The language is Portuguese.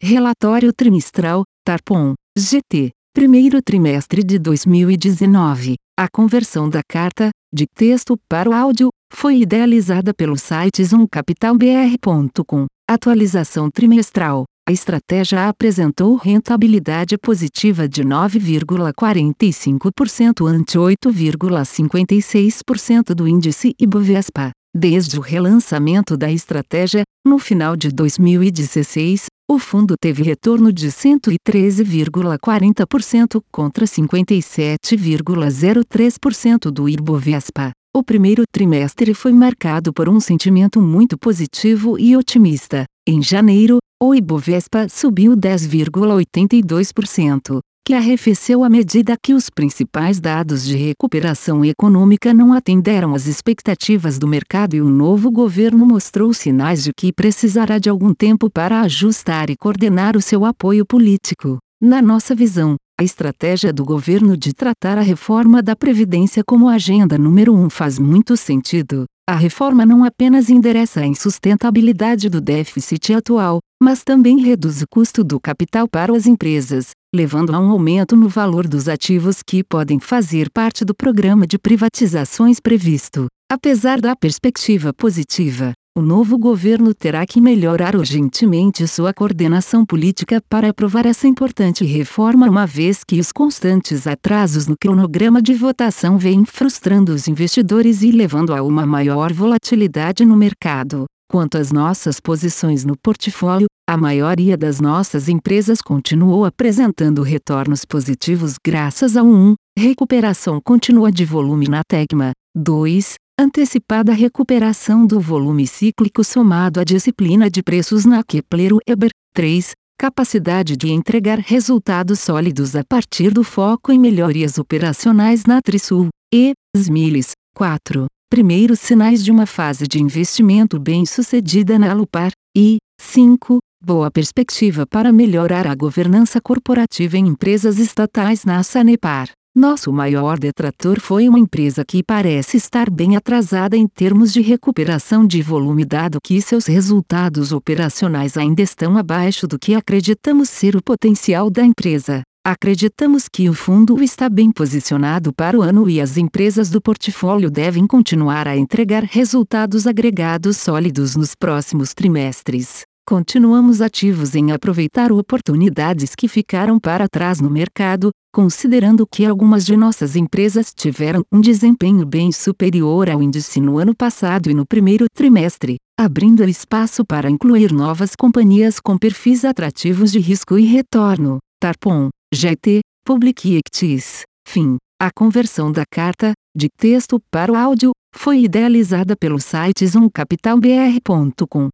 Relatório Trimestral, Tarpon, GT, primeiro trimestre de 2019. A conversão da carta, de texto para o áudio, foi idealizada pelo site zoomcapitalbr.com. Atualização trimestral. A estratégia apresentou rentabilidade positiva de 9,45% ante 8,56% do índice Ibovespa. Desde o relançamento da estratégia, no final de 2016, o fundo teve retorno de 113,40% contra 57,03% do Ibovespa. O primeiro trimestre foi marcado por um sentimento muito positivo e otimista. Em janeiro, o Ibovespa subiu 10,82%, que arrefeceu à medida que os principais dados de recuperação econômica não atenderam às expectativas do mercado e o novo governo mostrou sinais de que precisará de algum tempo para ajustar e coordenar o seu apoio político. Na nossa visão, a estratégia do governo de tratar a reforma da Previdência como agenda número um faz muito sentido. A reforma não apenas endereça a insustentabilidade do déficit atual, mas também reduz o custo do capital para as empresas, levando a um aumento no valor dos ativos que podem fazer parte do programa de privatizações previsto. Apesar da perspectiva positiva, o novo governo terá que melhorar urgentemente sua coordenação política para aprovar essa importante reforma, uma vez que os constantes atrasos no cronograma de votação vêm frustrando os investidores e levando a uma maior volatilidade no mercado. Quanto às nossas posições no portfólio, a maioria das nossas empresas continuou apresentando retornos positivos graças a 1. Recuperação contínua de volume na Tegma. 2 antecipada recuperação do volume cíclico somado à disciplina de preços na Kepler Weber. 3. Capacidade de entregar resultados sólidos a partir do foco em melhorias operacionais na Trisul. E. Smiles. 4. Primeiros sinais de uma fase de investimento bem-sucedida na Alupar. E. 5. Boa perspectiva para melhorar a governança corporativa em empresas estatais na Sanepar. Nosso maior detrator foi uma empresa que parece estar bem atrasada em termos de recuperação de volume, dado que seus resultados operacionais ainda estão abaixo do que acreditamos ser o potencial da empresa. Acreditamos que o fundo está bem posicionado para o ano e as empresas do portfólio devem continuar a entregar resultados agregados sólidos nos próximos trimestres. Continuamos ativos em aproveitar oportunidades que ficaram para trás no mercado, considerando que algumas de nossas empresas tiveram um desempenho bem superior ao índice no ano passado e no primeiro trimestre, abrindo espaço para incluir novas companhias com perfis atrativos de risco e retorno. Tarpon, GT, Public Equities. Fim. A conversão da carta, de texto para o áudio, foi idealizada pelo site zoomcapitalbr.com.